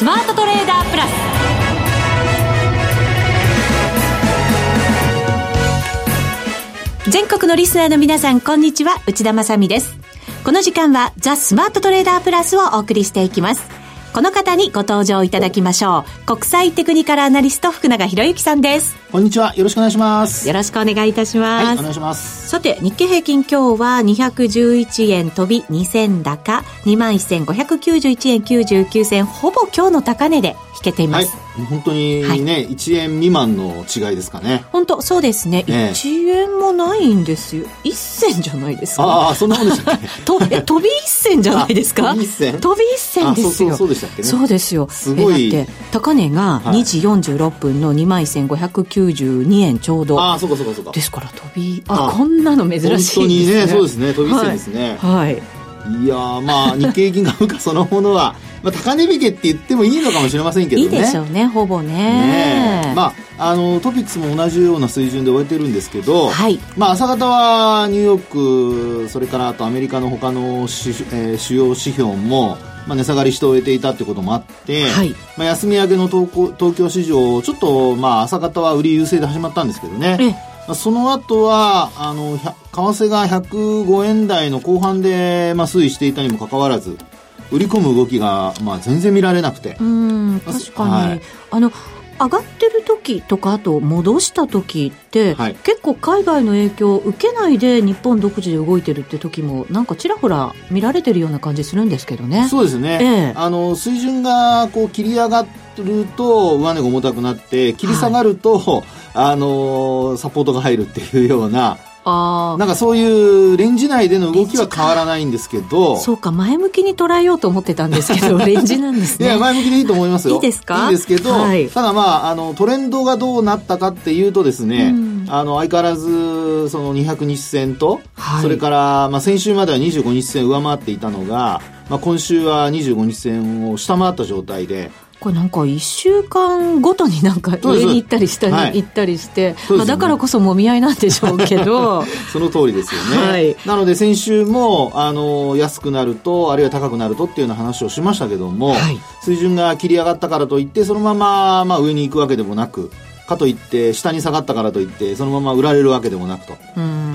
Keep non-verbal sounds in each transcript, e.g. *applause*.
スマートトレーダープラス。全国のリスナーの皆さんこんにちは。内田まさです。この時間はザ・スマートトレーダープラスをお送りしていきます。この方にご登場いただきましょう。国際テクニカルアナリスト福永博之さんです。こんにちは。よろしくお願いします。よろしくお願いいたします。はい、お願いします。さて、日経平均今日は211円飛び2000高、21,591円99銭、ほぼ今日の高値で引けています。はい、本当にね、はい、1円未満の違いですかね。本当、そうですね。ね1円もないんですよ。1銭じゃないですか。ああ、そんなもんでしたっけ？*laughs* とえ飛び1銭じゃないですか？飛び1銭？飛び1銭ですよ。そうでしたっけね。そうですよ。すごい。だって、高値が2時46分の21,592円ちょうど。ああ、そうかそうかそうか。ですから飛び、あ、こんなの珍しいですね。本当にね、そうですね。飛び1銭ですね。はい。いやまあ、日経平均株価そのものは、まあ、高値引けって言ってもいいのかもしれませんけどね。いいでしょうね、ほぼね。ねまあ、あの、トピックスも同じような水準で終えてるんですけど、はい。まあ、朝方はニューヨーク、それからあとアメリカの他の主,、えー、主要指標も、まあ、値下がりして終えていたってこともあって、はい、まあ、休み明けの東東京市場、ちょっと、まあ、朝方は売り優勢で始まったんですけどね。まあ、その後は、あの、為替が105円台の後半で、まあ、推移していたにもかかわらず、売り込む動きが、まあ、全然見られなくて。うん、確かに。はい、あの、上がってる時とかあと戻した時って、はい、結構海外の影響を受けないで日本独自で動いてるって時もなんかちらほら見られてるような感じするんですけどね。そうですね、ええ、あの水準がこう切り上がると上値が重たくなって切り下がると、はい、あのサポートが入るっていうようなあなんかそういうレンジ内での動きは変わらないんですけど。そうか前向きに捉えようと思ってたんですけど *laughs* レンジなんですね。いや前向きでいいと思いますよ。いいですか？いいですけど、はい、ただまああのトレンドがどうなったかっていうとですね、うん、あの相変わらずその200日線と、はい、それから、まあ、先週までは25日線上回っていたのが、まあ、今週は25日線を下回った状態でこれなんか1週間ごとになんか上に行ったり下に行ったりして、はいまあ、だからこそもみ合いなんでしょうけど。その通りですよね、はい、なので先週もあの安くなるとあるいは高くなるとっていうような話をしましたけども、はい、水準が切り上がったからといってそのまま、まあ、上に行くわけでもなくかといって下に下がったからといってそのまま売られるわけでもなくと。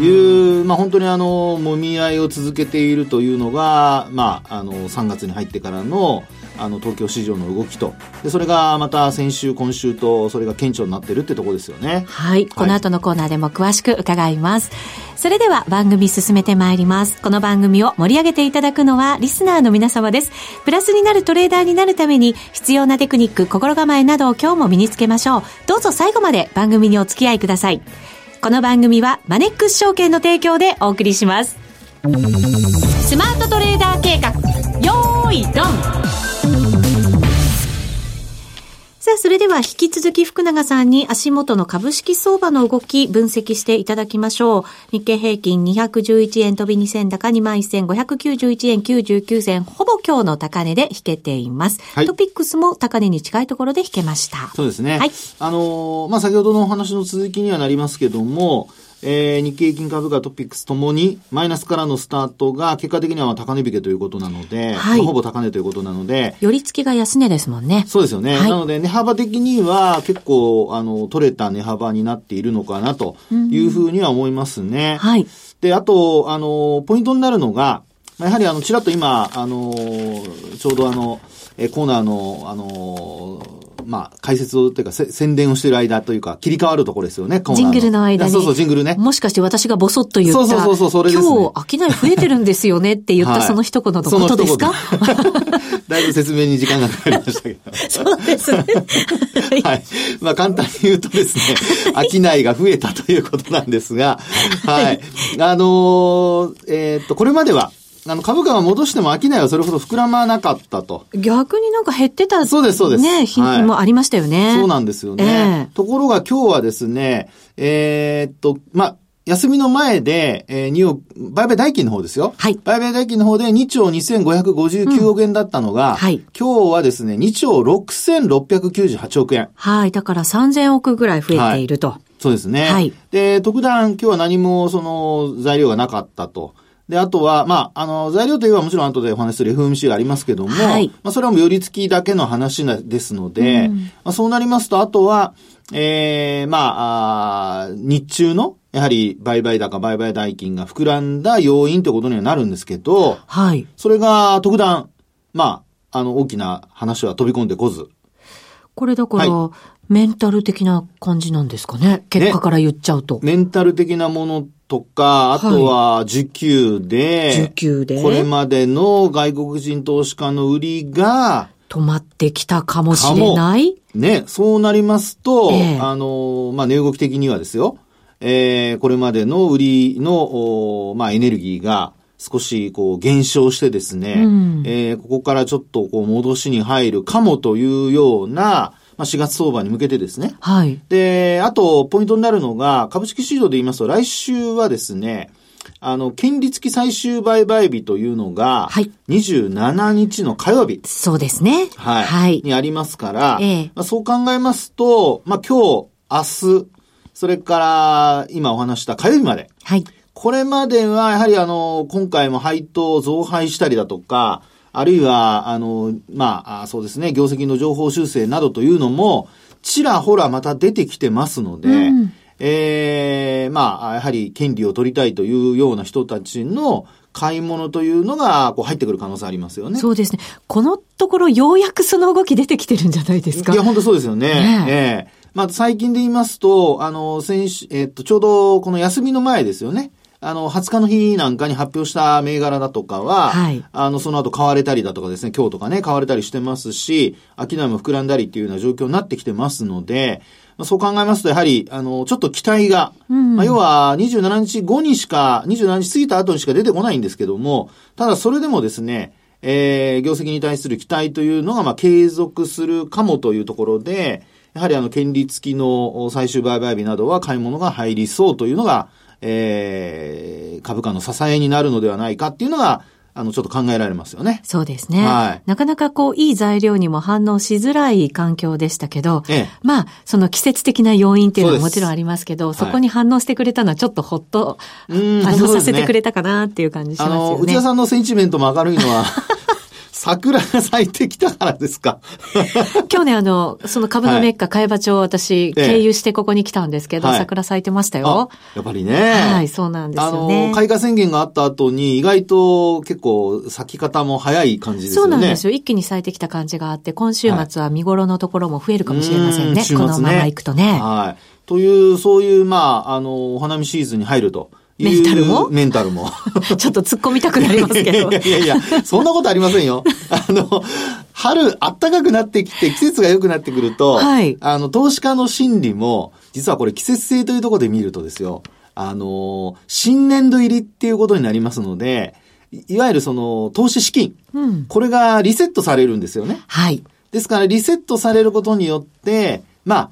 いうまあ、本当にあのもみ合いを続けているというのが、まあ、あの3月に入ってからのあの東京市場の動きと。でそれがまた先週今週とそれが顕著になってるってとこですよね。はい、この後のコーナーでも詳しく伺います。それでは番組進めてまいります。この番組を盛り上げていただくのはリスナーの皆様です。プラスになるトレーダーになるために必要なテクニック心構えなどを今日も身につけましょう。どうぞ最後まで番組にお付き合いください。この番組はマネックス証券の提供でお送りします。スマートトレーダー計画。よーいドンさあ、それでは引き続き福永さんに足元の株式相場の動き分析していただきましょう。日経平均211円飛び2銭高2万1591円99銭、ほぼ今日の高値で引けています。はい、トピックスも高値に近いところで引けました。そうですね。はい。あのー、まあ、先ほどのお話の続きにはなりますけども、えー、日経平均株価トピックスともにマイナスからのスタートが結果的には高値引けということなので、はい、ほぼ高値ということなので。寄り付きが安値ですもんね。そうですよね。はい、なので値幅的には結構、あの、取れた値幅になっているのかなというふうには思いますね。はい。で、あと、あの、ポイントになるのが、やはりあの、ちらっと今、あの、ちょうどあの、えコーナーの、あのまあ、解説を、というか、宣伝をしている間というか、切り替わるところですよね、ジングルの間に。そうそう、ジングルね。もしかして私がボソッと言った。そうそうそう、それです、ね、今日、商い増えてるんですよねって言ったその一言のことですか、だいぶ説明に時間がかかりましたけど。そうですね。はい。まあ、簡単に言うとですね、商いが増えたということなんですが、はい。あのー、えー、っと、これまでは、あの、株価が戻しても商いはそれほど膨らまなかったと。逆になんか減ってた。そうです、そうです。ね、日もありましたよね、はい。そうなんですよね。えー、ところが今日はですね、えー、っと、まあ、休みの前で、えー、2億、売買代金の方ですよ。はい。売買代金の方で2兆2559億円だったのが、うん、はい。今日はですね、2兆6698億円。はい。だから3000億ぐらい増えていると。はい、そうですね。はい。で、特段今日は何もその材料がなかったと。で、あとは、まあ、あの、材料といえばもちろん後でお話しする FMC がありますけども、はい、まあ、それはもう寄り付きだけの話なですので、うん、まあ、そうなりますと、あとは、ええー、まああ、日中の、やはり売買高、売買代金が膨らんだ要因ということにはなるんですけど、はい。それが特段、まあ、あの、大きな話は飛び込んでこず。これだから、はい、メンタル的な感じなんですかね結果から言っちゃうと。メンタル的なものとか、あとは需給で、需給で、これまでの外国人投資家の売りが、止まってきたかもしれない？ね、そうなりますと、えー、あの、まあ、値動き的にはですよ、えー、これまでの売りの、まあ、エネルギーが少しこう減少してですね、うん、えー、ここからちょっとこう戻しに入るかもというような、まあ、4月相場に向けてですね。はい。で、あと、ポイントになるのが、株式市場で言いますと、来週はですね、あの、権利付き最終売買日というのが、はい。27日の火曜日。そうですね。はい。はい。にありますから、ええまあ、そう考えますと、まあ、今日、明日、それから、今お話した火曜日まで。はい。これまでは、やはりあの、今回も配当増配したりだとか、あるいは、あの、まあ、そうですね、業績の情報修正などというのも、ちらほらまた出てきてますので、うん、ええー、まあ、やはり権利を取りたいというような人たちの買い物というのが、こう入ってくる可能性ありますよね。そうですね。このところようやくその動き出てきてるんじゃないですか。いや、本当そうですよね。ねええー、まあ、最近で言いますと、あの、先週、えっと、ちょうどこの休みの前ですよね。あの、20日の日なんかに発表した銘柄だとかは、はい、あの、その後買われたりだとかですね、今日とかね、買われたりしてますし、商いも膨らんだりっていうような状況になってきてますので、そう考えますと、やはり、あの、ちょっと期待が、うん、まあ、要は27日後にしか、27日過ぎた後にしか出てこないんですけども、ただそれでもですね、えー、業績に対する期待というのが、まあ、継続するかもというところで、やはりあの、権利付きの最終売買日などは買い物が入りそうというのが、えー、株価の支えになるのではないかっていうのが、あの、ちょっと考えられますよね。そうですね。はい。なかなかこう、いい材料にも反応しづらい環境でしたけど、ええ、まあ、その季節的な要因っていうのはもちろんありますけど、そこに反応してくれたのはちょっとほっと、反応させてくれたかなっていう感じしますよね。あの、内田さんのセンチメントも明るいのは、桜が咲いてきたからですか？*laughs* 今日ね、あの、その株のメッカ、海馬町私、経由してここに来たんですけど、桜咲いてましたよ。やっぱりね。はい、そうなんですよね。あの、開花宣言があった後に、意外と結構咲き方も早い感じですよね。そうなんですよ。一気に咲いてきた感じがあって、今週末は見頃のところも増えるかもしれませんね。このまま行くとね。はい。という、そういう、まあ、あの、お花見シーズンに入ると。メンタルも？メンタルも。*laughs* ちょっと突っ込みたくなりますけど。いやいやいや、そんなことありませんよ。*laughs* あの、春、暖かくなってきて、季節が良くなってくると、はい、あの、投資家の心理も、実はこれ季節性というところで見るとですよ、あの、新年度入りっていうことになりますので、いわゆるその、投資資金、うん、これがリセットされるんですよね。はい。ですから、リセットされることによって、まあ、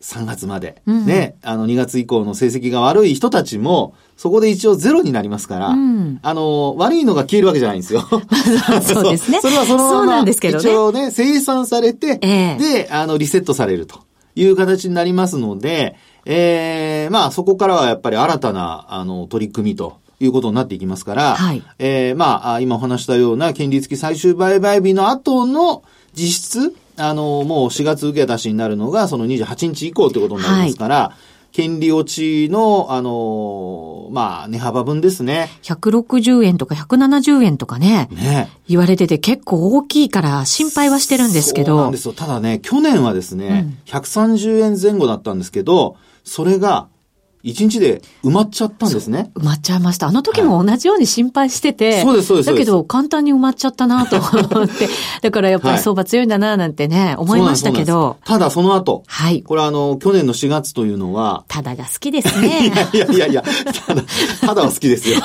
3月まで、うん、ね、あの2月以降の成績が悪い人たちも、そこで一応ゼロになりますから、うん、あの、悪いのが消えるわけじゃないんですよ。*laughs* そうですね。*laughs* それはそのまま、ね、一応ね、生産されて、えー、で、あの、リセットされるという形になりますので、ええー、まあ、そこからはやっぱり新たな、あの、取り組みと、いうことになっていきますから、はい、ええー、まあ、今お話したような権利付き最終売買日の後の実質、あの、もう4月受け出しになるのが、その28日以降ということになりますから、はい、権利落ちの、あの、まあ、値幅分ですね。160円とか170円とかね。ね。言われてて結構大きいから心配はしてるんですけど。そうなんですよ。ただね、去年はですね、うん、130円前後だったんですけど、それが一日で埋まっちゃったんですね。埋まっちゃいました。あの時も同じように心配してて。はい、そうです、そうです。だけど、簡単に埋まっちゃったなと思って。*laughs* だからやっぱり相場強いんだななんてね、思いましたけど。ただその後。はい。これあの、去年の4月というのは。ただが好きですね。いやいやいやただ、ただは好きですよ。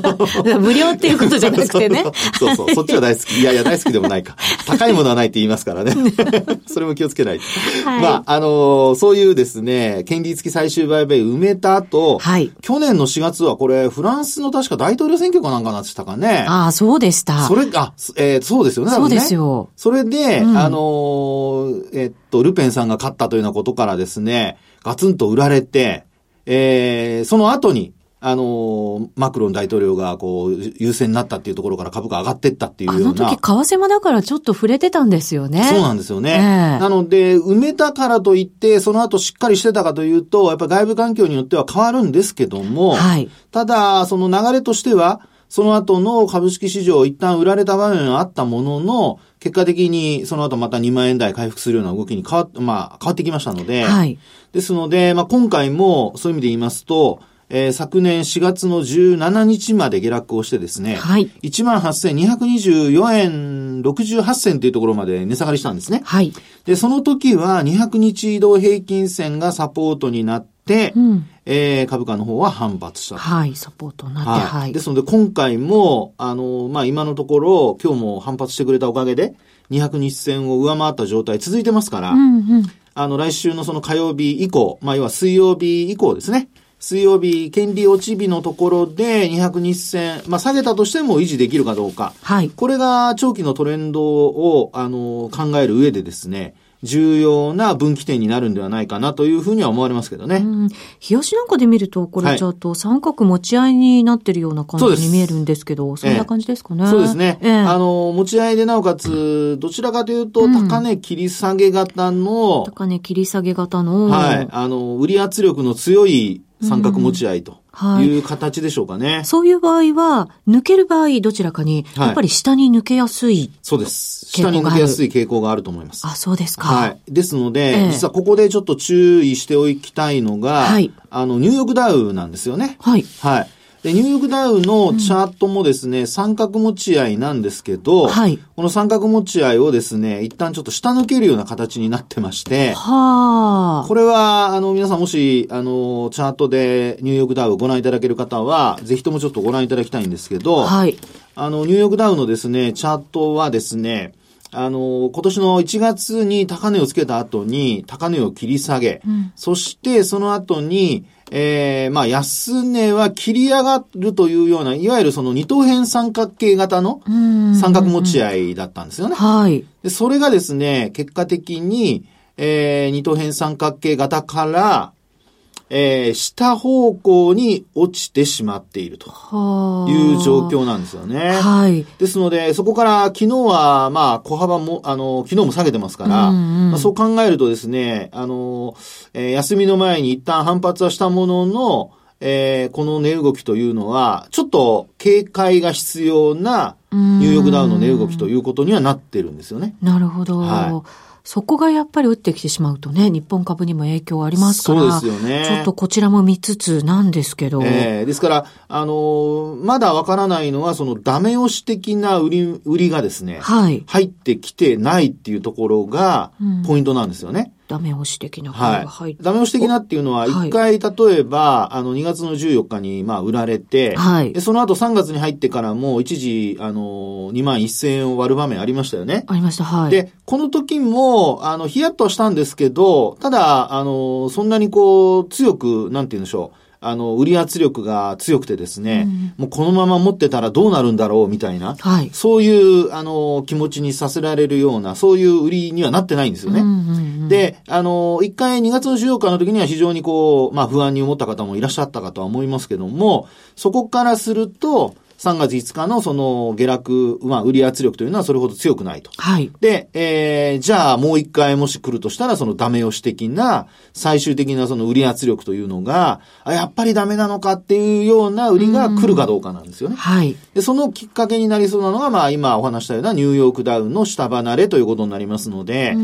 *laughs* 無料っていうことじゃなくてね。そうそう、そっちは大好き。いやいや、大好きでもないか。高いものはないって言いますからね。*laughs* それも気をつけないと。はい、まあ、あのそういうですね、権利付き最終売買埋めた後、はいはい。去年の4月はこれ、フランスの確か大統領選挙かなんかなってたかね。ああ、そうでした。それ、あ、えー、そうですよね。そうですよ。それで、うん、あのー、えー、っと、ルペンさんが勝ったというようなことからですね、ガツンと売られて、えー、その後に、あの、マクロン大統領がこう、優勢になったっていうところから株価上がってったっていうような。あの時、為替もだからちょっと触れてたんですよね。そうなんですよね。えー、なので、埋めたからといって、その後しっかりしてたかというと、やっぱ外部環境によっては変わるんですけども、はい、ただ、その流れとしては、その後の株式市場、一旦売られた場面はあったものの、結果的にその後また2万円台回復するような動きに変わ,、まあ、変わってきましたので、はい、ですので、まあ、今回もそういう意味で言いますと、えー、昨年4月の17日まで下落をしてですね、はい。18,224円68銭というところまで値下がりしたんですね。はい。で、その時は200日移動平均線がサポートになって、うん、えー、株価の方は反発したはい、サポートになって、はい。はい。ですので、今回も、あの、まあ、今のところ、今日も反発してくれたおかげで、200日線を上回った状態続いてますから、うんうん、あの、来週のその火曜日以降、まあ、要は水曜日以降ですね。水曜日、権利落ち日のところで200日線、まあ下げたとしても維持できるかどうか。はい。これが長期のトレンドを、あの、考える上でですね、重要な分岐点になるんではないかなというふうには思われますけどね。うん。冷やしなんかで見ると、これちょっと三角持ち合いになってるような感じに見えるんですけど、そんな感じですかね。そうですね。ええ、あの、持ち合いでなおかつ、どちらかというと、高値切り下げ型の、うん、高値切り下げ型の、はい。あの、売り圧力の強い三角持ち合いと。いう形でしょうかね、はい。そういう場合は、抜ける場合どちらかに、やっぱり下に抜けやすい、そうです。下に抜けやすい傾向があると思います。あ、そうですか。はい。ですので、えー、実はここでちょっと注意しておきたいのが、はい、あの、ニューヨークダウなんですよね。はい。はい。で、ニューヨークダウのチャートもですね、うん、三角持ち合いなんですけど、はい、この三角持ち合いをですね、一旦ちょっと下抜けるような形になってまして、はあ、これは、あの、皆さんもし、あの、チャートでニューヨークダウをご覧いただける方は、ぜひともちょっとご覧いただきたいんですけど、はい、あの、ニューヨークダウのですね、チャートはですね、あの、今年の1月に高値をつけた後に高値を切り下げ、うん、そしてその後に、えー、まあ、安値は切り上がるというような、いわゆるその二等辺三角形型の三角持ち合いだったんですよね。はい。で、それがですね、結果的に、えー、二等辺三角形型から、えー、下方向に落ちてしまっているという状況なんですよね。はい。ですので、そこから昨日は、まあ、小幅も、あの、昨日も下げてますから、うんうん、まあ、そう考えるとですね、あの、えー、休みの前に一旦反発はしたものの、えー、この値動きというのは、ちょっと警戒が必要なニューヨークダウの値動きということにはなってるんですよね。なるほど。はいそこがやっぱり打ってきてしまうとね、日本株にも影響ありますから。そうですよね。ちょっとこちらも見つつなんですけど。ええー、ですから、あのー、まだわからないのは、そのダメ押し的な売り、売りがですね、はい。入ってきてないっていうところが、ポイントなんですよね。うんダメ押し的なが入って、はい、ダメ押し的なっていうのは、一回、例えば、あの、2月の14日に、まあ、売られて、はい。で、その後3月に入ってからも、一時、あの、2万1000円を割る場面ありましたよね。ありました、はい。で、この時も、あの、ヒヤッとしたんですけど、ただ、あの、そんなにこう、強く、なんて言うんでしょう。あの、売り圧力が強くてですね、うん、もうこのまま持ってたらどうなるんだろうみたいな、はい、そういう、あの、気持ちにさせられるような、そういう売りにはなってないんですよね。うんうんうん、で、あの、一回2月の14日の時には非常にこう、まあ不安に思った方もいらっしゃったかとは思いますけども、そこからすると、3月5日のその下落、まあ、売り圧力というのはそれほど強くないと。はい。で、えー、じゃあもう一回もし来るとしたら、そのダメ押し的な、最終的なその売り圧力というのが、あ、やっぱりダメなのかっていうような売りが来るかどうかなんですよね。はい。で、そのきっかけになりそうなのが、まあ、今お話したようなニューヨークダウンの下離れということになりますので、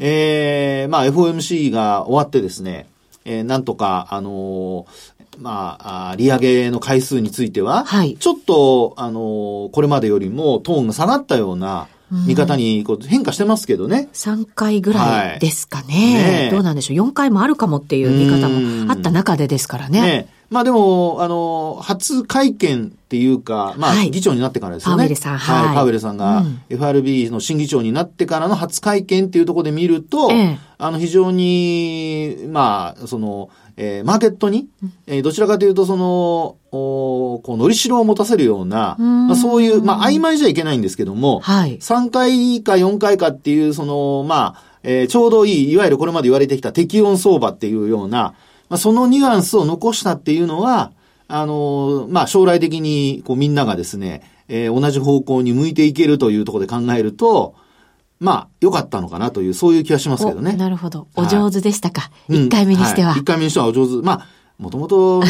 えー、まあ、FOMC が終わってですね、えー、なんとか、あのー、まあ、利上げの回数については、はい、ちょっと、あの、これまでよりもトーンが下がったような、見方にこう変化してますけどね。3回ぐらいですかね。はい、ねどうなんでしょう。4回もあるかもっていう見方もあった中でですからね。ねまあでも、あの、初会見っていうか、まあ、議長になってからですよね。パウエルさん、はい。はい、パウエルさんが、FRB の新議長になってからの初会見っていうところで見ると、ええ、あの、非常に、まあ、その、えー、マーケットに、えー、どちらかというと、その、おこう、のりしろを持たせるような、まあ、そういう、まあ、曖昧じゃいけないんですけども、はい、3回か4回かっていう、その、まあ、えー、ちょうどいい、いわゆるこれまで言われてきた適温相場っていうような、まあ、そのニュアンスを残したっていうのは、あの、まあ、将来的に、こう、みんながですね、えー、同じ方向に向いていけるというところで考えると、まあ、良かったのかなという、そういう気はしますけどね。なるほど。お上手でしたか。一、はい、回目にしては。一、はい、回目にしてはお上手。まあ、もともとね、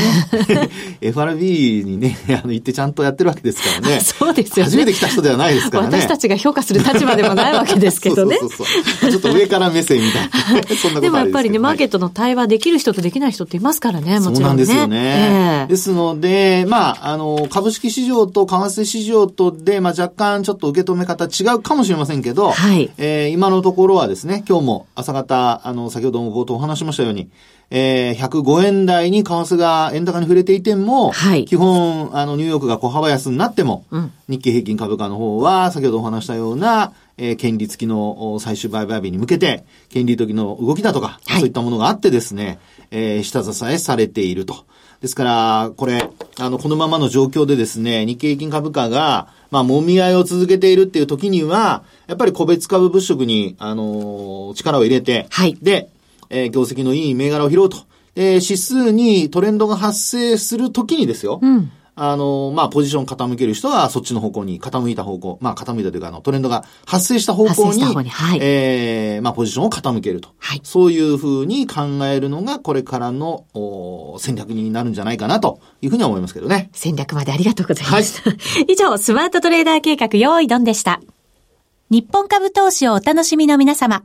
*laughs* FRB にね、あの、行ってちゃんとやってるわけですからね。*laughs* そうですよね。初めて来た人ではないですからね。私たちが評価する立場でもないわけですけどね。そうそうそうちょっと上から目線みたいな。*laughs* そんなことでもやっぱりね、マーケットの対話できる人とできない人っていますからね、もちろん、ね。そうなんですよね。えー、ですので、まあ、あの、株式市場と為替市場とで、まあ、若干ちょっと受け止め方違うかもしれませんけど、はい。えー、今のところはですね、今日も朝方、あの、先ほども冒頭お話しましたように、えー、105円台に為替が円高に触れていても、はい、基本、あの、ニューヨークが小幅安になっても、うん、日経平均株価の方は、先ほどお話したような、えー、権利付きの最終売買日に向けて、権利時の動きだとか、はい、そういったものがあってですね、えー、下支えされていると。ですから、これ、あの、このままの状況でですね、日経平均株価が、まあ、揉み合いを続けているっていう時には、やっぱり個別株物色に、あのー、力を入れて、はい。で、えー、業績のいい銘柄を拾うと。で、指数にトレンドが発生するときにですよ。うん。あの、まあ、ポジション傾ける人はそっちの方向に傾いた方向、まあ、傾いたというか、あの、トレンドが発生した方向に、にはい、ええー、まあ、ポジションを傾けると。はい。そういうふうに考えるのが、これからの、お戦略になるんじゃないかな、というふうには思いますけどね。戦略までありがとうございました。はい、*laughs* 以上、スマートトレーダー計画、用意ドンでした。日本株投資をお楽しみの皆様。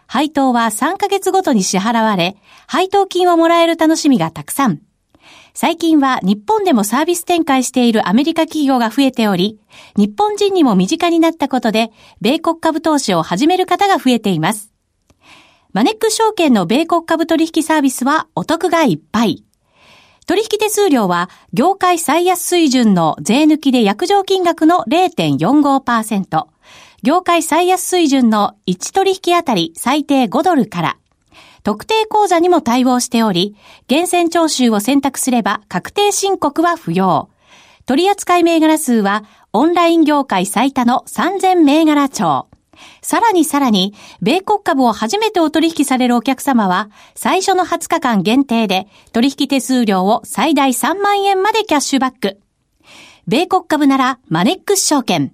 配当は3ヶ月ごとに支払われ、配当金をもらえる楽しみがたくさん。最近は日本でもサービス展開しているアメリカ企業が増えており、日本人にも身近になったことで、米国株投資を始める方が増えています。マネック証券の米国株取引サービスはお得がいっぱい。取引手数料は業界最安水準の税抜きで約定金額の0.45%。業界最安水準の1取引あたり最低5ドルから、特定口座にも対応しており、厳選徴収を選択すれば確定申告は不要。取扱銘柄数はオンライン業界最多の3000銘柄帳。さらにさらに、米国株を初めてお取引されるお客様は、最初の20日間限定で、取引手数料を最大3万円までキャッシュバック。米国株なら、マネックス証券。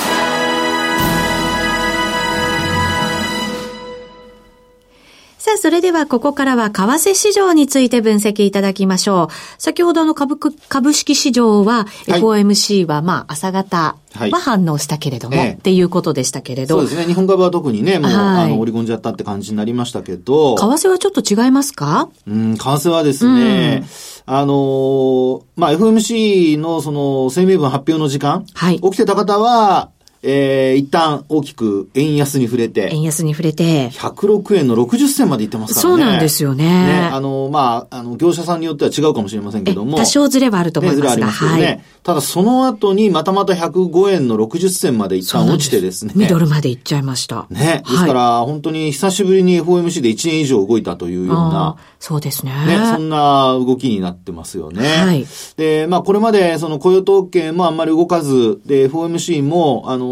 さあ、それではここからは為替市場について分析いただきましょう。先ほどの株株式市場は、FOMC はまあ朝方は反応したけれども、はい、っていうことでしたけれど。そうですね。日本株は特にね、もう、はい、あの、織り込んじゃったって感じになりましたけど。為替はちょっと違いますか？うん、為替はですね、うん、あのまあ、FOMC のその声明文発表の時間、はい、起きてた方は、えー、一旦大きく円安に触れて。円安に触れて。106円の60銭までいってますからね。そうなんですよね。ね。あの、まあ、あの、業者さんによっては違うかもしれませんけども。多少ずれはあると思いますが。ね、ずれありますけどね。はい、ただその後にまたまた105円の60銭まで一旦落ちてですね。ミドルまでいっちゃいました。ね。ですから、本当に久しぶりに FOMC で1年以上動いたというような。そうですね。ね。そんな動きになってますよね。はい。で、まあ、これまでその雇用統計もあんまり動かず、で、FOMC も、あの、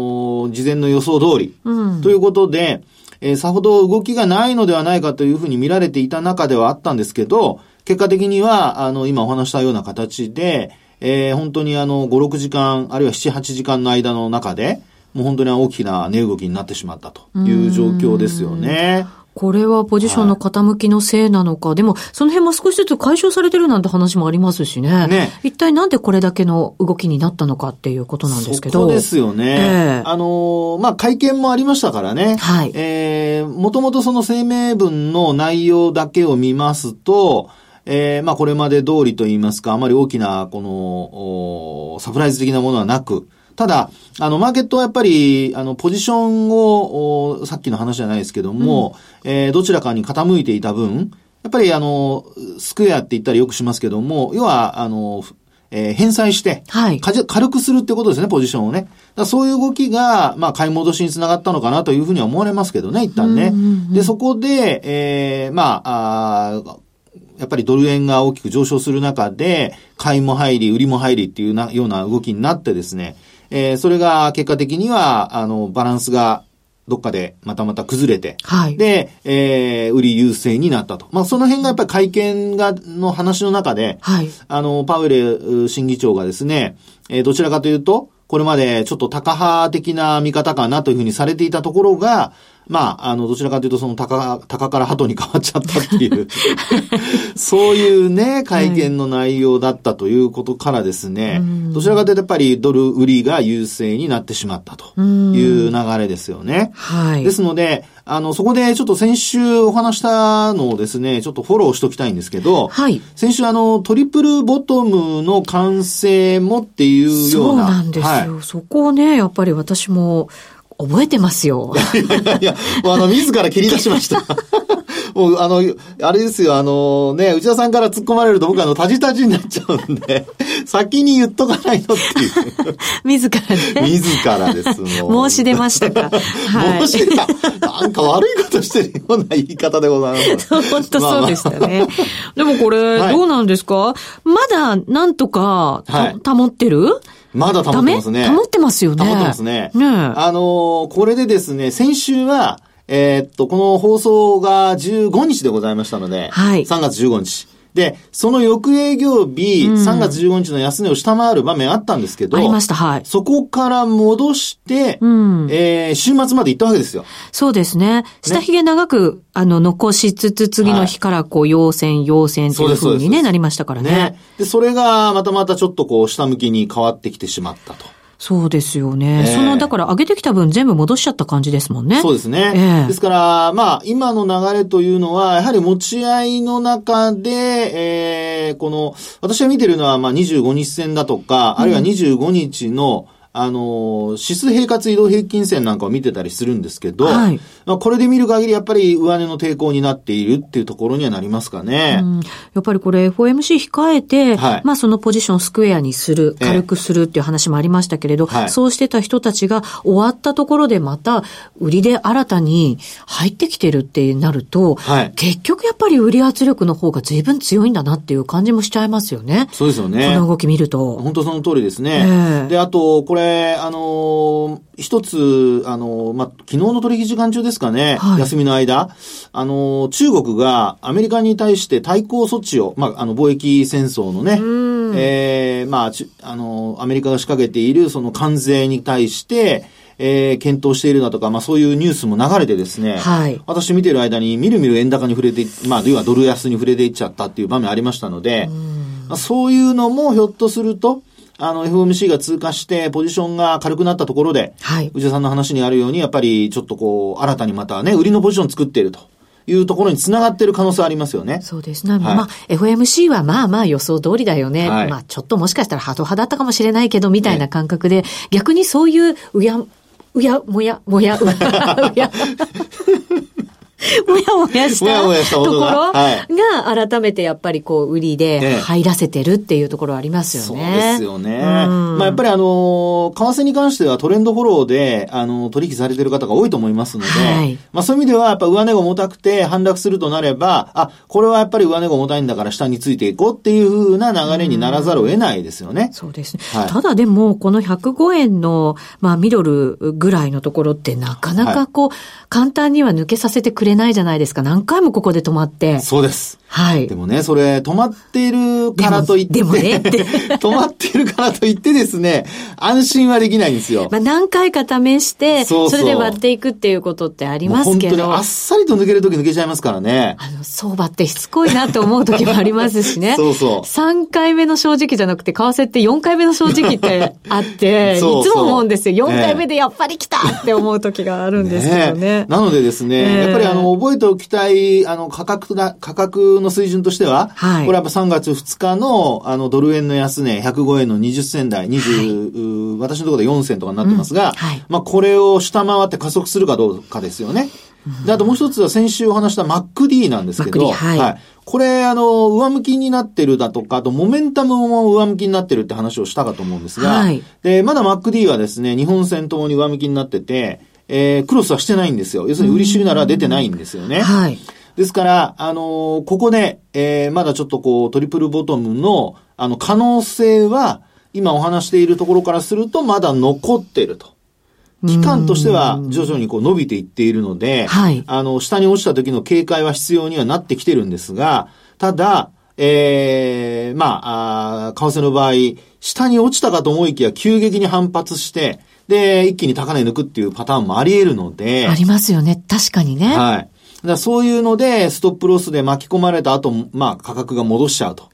事前の予想通り。うん、ということで、えー、さほど動きがないのではないかというふうに見られていた中ではあったんですけど、結果的には、あの、今お話したような形で、えー、本当にあの、5、6時間、あるいは7、8時間の間の中で、もう本当に大きな値動きになってしまったという状況ですよね。これはポジションの傾きのせいなのか、はい、でもその辺も少しずつ解消されてるなんて話もありますしね。ね一体なんでこれだけの動きになったのかっていうことなんですけど。そうですよね。えー、あのー、まあ、会見もありましたからね。はい。えー、もともとその声明文の内容だけを見ますと、えー、まあ、これまで通りと言いますか、あまり大きな、この、サプライズ的なものはなく、ただ、あの、マーケットはやっぱり、あの、ポジションを、さっきの話じゃないですけども、うん、えー、どちらかに傾いていた分、やっぱりあの、スクエアって言ったらよくしますけども、要は、あの、えー、返済して、はい、軽くするってことですね、ポジションをね。そういう動きが、まあ、買い戻しにつながったのかなというふうには思われますけどね、一旦ね。で、そこで、えー、まあ、あやっぱりドル円が大きく上昇する中で、買いも入り、売りも入りっていうなような動きになってですね、えー、それが結果的には、あの、バランスがどっかでまたまた崩れて、はい、で、えー、売り優勢になったと。まあ、その辺がやっぱり会見が、の話の中で、はい、あの、パウエル審議長がですね、えー、どちらかというと、これまでちょっと高派的な見方かなというふうにされていたところが、まあ、あの、どちらかというと、その高、高から鳩に変わっちゃったっていう *laughs* そういうね、会見の内容だったということからですね、どちらかというとやっぱりドル売りが優勢になってしまったという流れですよね。はい。ですので、あの、そこでちょっと先週お話したのをですね、ちょっとフォローしときたいんですけど、はい。先週あの、トリプルボトムの完成もっていうような。そうなんですよ。はい、そこをね、やっぱり私も、覚えてますよ。いやいやいや、もうあの、自ら切り出しました。*laughs* もう、あの、あれですよ、あのね、内田さんから突っ込まれると僕あの、タジタジになっちゃうんで、先に言っとかないのっていう。*laughs* 自らね。自らです、もう。申し出ましたか。はい、申し出た。なんか悪いことしてるような言い方でございます。本当そうでしたね。でもこれ、どうなんですか、はい、まだ、なんとか、はい、保ってる？まだ保ってますね。保ってますよね。保ってますね。ねあのー、これでですね、先週は、えー、っと、この放送が15日でございましたので、はい、3月15日。で、その翌営業日、うん、3月15日の安値を下回る場面あったんですけど、ありました、はい。そこから戻して、うん、えー、週末まで行ったわけですよ。そうですね。下髭長く、あの、残しつつ、次の日からこう、陽線、陽線というふうにね、なりましたからね。ね。で、それが、またまたちょっとこう、下向きに変わってきてしまったと。そうですよね。えー、その、だから上げてきた分全部戻しちゃった感じですもんね。そうですね。えー、ですから、まあ、今の流れというのは、やはり持ち合いの中で、えー、この、私が見てるのは、まあ、25日線だとか、あるいは25日の、うんあの、指数平滑移動平均線なんかを見てたりするんですけど、はい、まあ、これで見る限りやっぱり上値の抵抗になっているっていうところにはなりますかね。うん、やっぱりこれ FOMC 控えて、はい、まあそのポジションスクエアにする、軽くするっていう話もありましたけれど、はい、そうしてた人たちが終わったところでまた売りで新たに入ってきてるってなると、結局やっぱり売り圧力の方が随分強いんだなっていう感じもしちゃいますよね。そうですよね。この動き見ると。本当その通りですね。えー、で、あと、これれ、あの一つ、あのまあ、昨日の取引時間中ですかね、はい、休みの間、あの中国がアメリカに対して対抗措置を、まあ、あの、貿易戦争のね、ええー、まあ、あのアメリカが仕掛けているその関税に対して、えー、検討しているだとか、まあそういうニュースも流れてですね、はい、私見てる間にみるみる円高に触れて、まあ要はドル安に触れていっちゃったっていう場面ありましたので、まあ、そういうのもひょっとすると、あの、FOMC が通過して、ポジションが軽くなったところで、はい。内田さんの話にあるように、やっぱり、ちょっとこう、新たにまたね、売りのポジション作っていると。いうところにつながってる可能性ありますよね。そうですね。はい、まあ、FOMC はまあまあ予想通りだよね。はい、まあ、ちょっともしかしたらハト派だったかもしれないけど、みたいな感覚で、ね、逆にそういう、うや、うや、もや、もや、うや、もや *laughs* もやしたところが、が改めてやっぱりこう売りで入らせてるっていうところありますよね。そうですよね。まあやっぱりあの、為替に関してはトレンドフォローで、あの、取引されてる方が多いと思いますので、はい、まあそういう意味ではやっぱ上値が重たくて反落するとなれば、あ、これはやっぱり上値が重たいんだから下についていこうっていうふうな流れにならざるを得ないですよね。そうですね。はい、ただでも、この105円の、まあミドルぐらいのところってなかなかこう、はい、簡単には抜けさせてくれないじゃないですか。ですか？何回もここで止まって。そうです。はい。でもね、それ、止まっているからといって、でもね、*laughs* 止まっているからといってですね、安心はできないんですよ。まあ何回か試して、そうそれで割っていくっていうことってありますけど。本当にあっさりと抜けるとき抜けちゃいますからね。あの、相場ってしつこいなと思うときもありますしね。*laughs* そうそう。3回目の正直じゃなくて、為替って4回目の正直ってあって、*laughs* いつも思うんですよ。4回目でやっぱり来たって思うときがあるんですけどね。ねなのでですね、えー、やっぱりあの、覚えておきたい、あの、価格が、価格の水準としては、はい、これやっぱ3月2日の、あの、ドル円の安値、105円の20銭台、20、はい、私のところで4銭とかになってますが、うんはい、まあ、これを下回って加速するかどうかですよね。で、あともう一つは先週お話した MacD なんですけど、はい、はい。これ、あの、上向きになってるだとか、あと、モメンタムも上向きになってるって話をしたかと思うんですが、はい、で、まだ MacD はですね、日本戦ともに上向きになってて、えー、クロスはしてないんですよ。要するに売り主義なら出てないんですよね。はい。ですから、あのー、ここで、えー、まだちょっとこう、トリプルボトムの、あの、可能性は、今お話しているところからすると、まだ残ってると。期間としては徐々にこう伸びていっているので、はい、あの、下に落ちた時の警戒は必要にはなってきてるんですが、ただ、ええー、まあ、あ為替の場合、下に落ちたかと思いきや急激に反発して、で、一気に高値抜くっていうパターンもあり得るので。ありますよね。確かにね。はい。だそういうので、ストップロスで巻き込まれた後、まあ、価格が戻しちゃうと。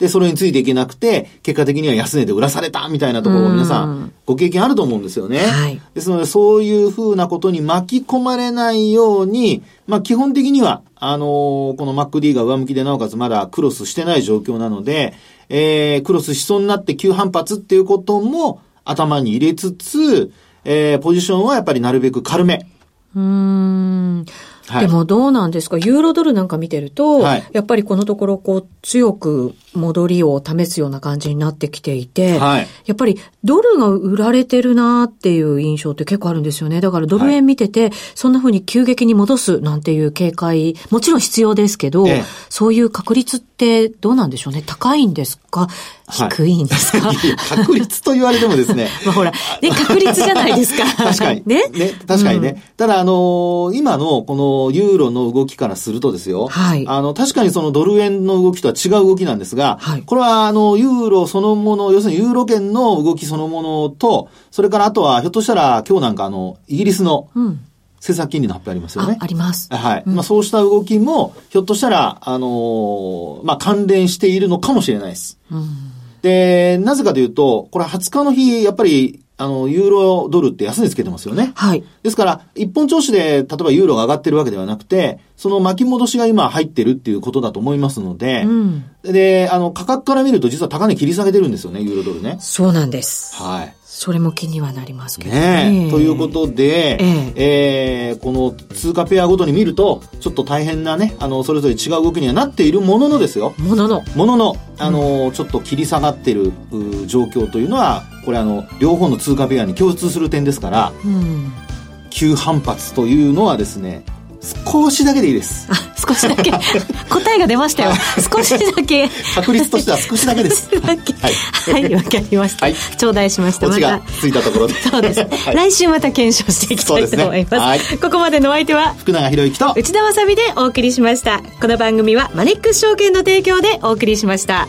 で、それについていけなくて、結果的には安値で売らされたみたいなところを皆さんご経験あると思うんですよね。はい、ですので、そういうふうなことに巻き込まれないように、まあ基本的には、あのー、この MacD が上向きでなおかつまだクロスしてない状況なので、えー、クロスしそうになって急反発っていうことも頭に入れつつ、えー、ポジションはやっぱりなるべく軽め。うん。でもどうなんですか？ユーロドルなんか見てると、はい、やっぱりこのところこう強く戻りを試すような感じになってきていて、はい、やっぱりドルが売られてるなっていう印象って結構あるんですよね。だからドル円見てて、はい、そんな風に急激に戻すなんていう警戒、もちろん必要ですけど、ええ、そういう確率ってどうなんでしょうね？高いんですか？低いんですか、はい、確率と言われてもですね。*laughs* まあほら、ね、確率じゃないですか。*laughs* 確かに。*laughs* ね？ね、確かにね。うん、ただあのー、今のこのユーロの動きからするとですよ。はい。あの、確かにそのドル円の動きとは違う動きなんですが、はい、これはあの、ユーロそのもの、要するにユーロ圏の動きそのものと、それからあとはひょっとしたら今日なんかあの、イギリスの、うん政策金利の発表ありますよね。あります。はい。うん、まあそうした動きも、ひょっとしたら、あのー、まあ関連しているのかもしれないです。うん、で、なぜかというと、これ20日の日、やっぱりあの、ユーロドルって安値つけてますよね。はい。ですから、一本調子で、例えばユーロが上がってるわけではなくて、その巻き戻しが今入ってるっていうことだと思いますので、うん、で、あの、価格から見ると実は高値切り下げてるんですよね、ユーロドルね。そうなんです。はい。それも気にはなりますけどね。ねということで、えー、えー、この通貨ペアごとに見ると、ちょっと大変なね、あの、それぞれ違う動きにはなっているもののですよ。ものの。ものの、あの、うん、ちょっと切り下がってる状況というのは、これあの、両方の通貨ペアに共通する点ですから、うん、急反発というのはですね、少しだけでいいです。あ、少しだけ。*laughs* 答えが出ましたよ。少しだけ。確率としては少しだけです。はい。はい、わかりました。はい。頂戴しました。オチがついたところで。そうです。来週また検証していきたいと思います。はい。ここまでのお相手は、福永博之と、内田わさびでお送りしました。この番組はマネックス証券の提供でお送りしました。